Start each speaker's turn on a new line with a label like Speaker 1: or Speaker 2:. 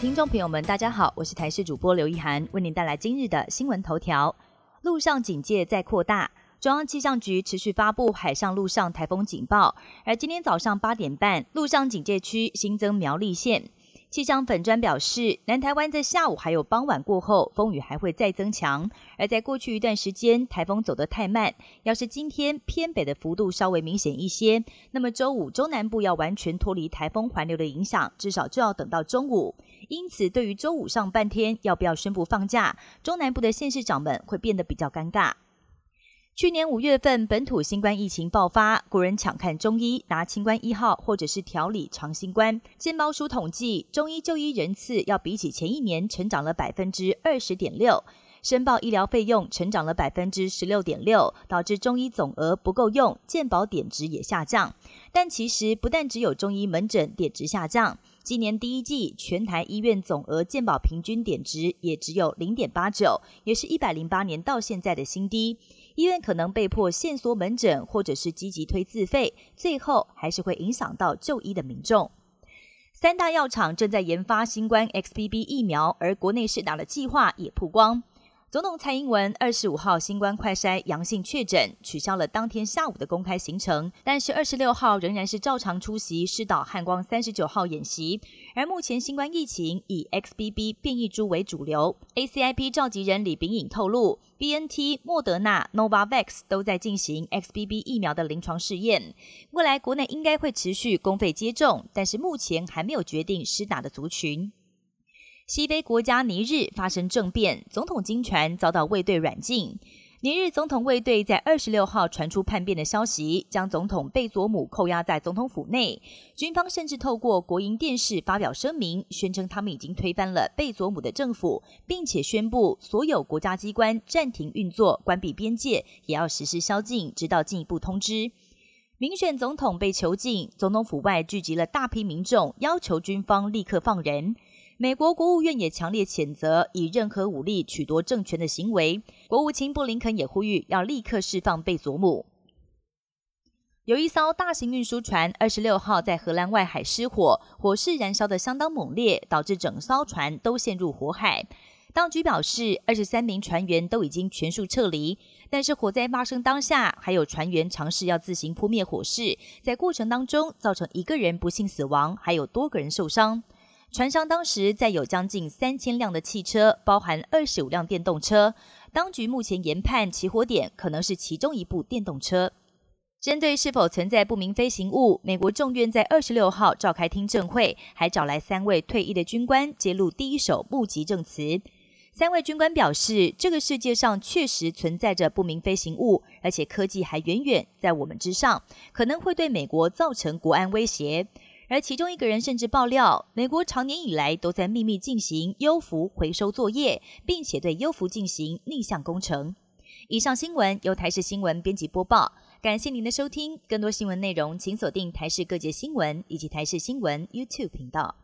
Speaker 1: 听众朋友们，大家好，我是台视主播刘一涵，为您带来今日的新闻头条。陆上警戒在扩大，中央气象局持续发布海上、陆上台风警报，而今天早上八点半，陆上警戒区新增苗栗县。气象粉专表示，南台湾在下午还有傍晚过后，风雨还会再增强。而在过去一段时间，台风走得太慢，要是今天偏北的幅度稍微明显一些，那么周五中南部要完全脱离台风环流的影响，至少就要等到中午。因此，对于周五上半天要不要宣布放假，中南部的县市长们会变得比较尴尬。去年五月份，本土新冠疫情爆发，国人抢看中医，拿清冠一号或者是调理长新冠。健保署统计，中医就医人次要比起前一年成长了百分之二十点六，申报医疗费用成长了百分之十六点六，导致中医总额不够用，健保点值也下降。但其实不但只有中医门诊点值下降，今年第一季全台医院总额健保平均点值也只有零点八九，也是一百零八年到现在的新低。医院可能被迫限缩门诊，或者是积极推自费，最后还是会影响到就医的民众。三大药厂正在研发新冠 XBB 疫苗，而国内试打的计划也曝光。总统蔡英文二十五号新冠快筛阳性确诊，取消了当天下午的公开行程，但是二十六号仍然是照常出席试导汉光三十九号演习。而目前新冠疫情以 XBB 变异株为主流，ACIP 召集人李炳颖透露，BNT、莫德纳、Novavax 都在进行 XBB 疫苗的临床试验，未来国内应该会持续公费接种，但是目前还没有决定施打的族群。西非国家尼日发生政变，总统金传遭到卫队软禁。尼日总统卫队在二十六号传出叛变的消息，将总统贝佐姆扣押在总统府内。军方甚至透过国营电视发表声明，宣称他们已经推翻了贝佐姆的政府，并且宣布所有国家机关暂停运作、关闭边界，也要实施宵禁，直到进一步通知。民选总统被囚禁，总统府外聚集了大批民众，要求军方立刻放人。美国国务院也强烈谴责以任何武力取夺政权的行为。国务卿布林肯也呼吁要立刻释放贝佐姆。有一艘大型运输船二十六号在荷兰外海失火，火势燃烧的相当猛烈，导致整艘船都陷入火海。当局表示，二十三名船员都已经全数撤离，但是火灾发生当下，还有船员尝试要自行扑灭火势，在过程当中造成一个人不幸死亡，还有多个人受伤。船上当时载有将近三千辆的汽车，包含二十五辆电动车。当局目前研判起火点可能是其中一部电动车。针对是否存在不明飞行物，美国众院在二十六号召开听证会，还找来三位退役的军官揭露第一手目击证词。三位军官表示，这个世界上确实存在着不明飞行物，而且科技还远远在我们之上，可能会对美国造成国安威胁。而其中一个人甚至爆料，美国长年以来都在秘密进行优服回收作业，并且对优服进行逆向工程。以上新闻由台视新闻编辑播报，感谢您的收听。更多新闻内容，请锁定台视各界新闻以及台视新闻 YouTube 频道。